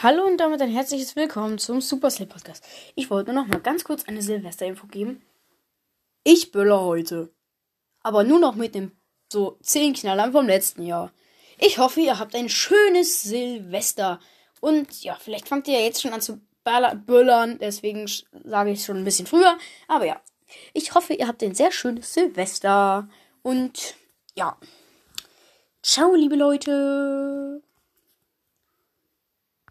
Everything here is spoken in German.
Hallo und damit ein herzliches Willkommen zum Super Slip Podcast. Ich wollte nur noch mal ganz kurz eine Silvester-Info geben. Ich böller heute. Aber nur noch mit dem so 10 Knallern vom letzten Jahr. Ich hoffe, ihr habt ein schönes Silvester. Und ja, vielleicht fangt ihr ja jetzt schon an zu böllern. Deswegen sage ich es schon ein bisschen früher. Aber ja, ich hoffe, ihr habt ein sehr schönes Silvester. Und ja, ciao, liebe Leute.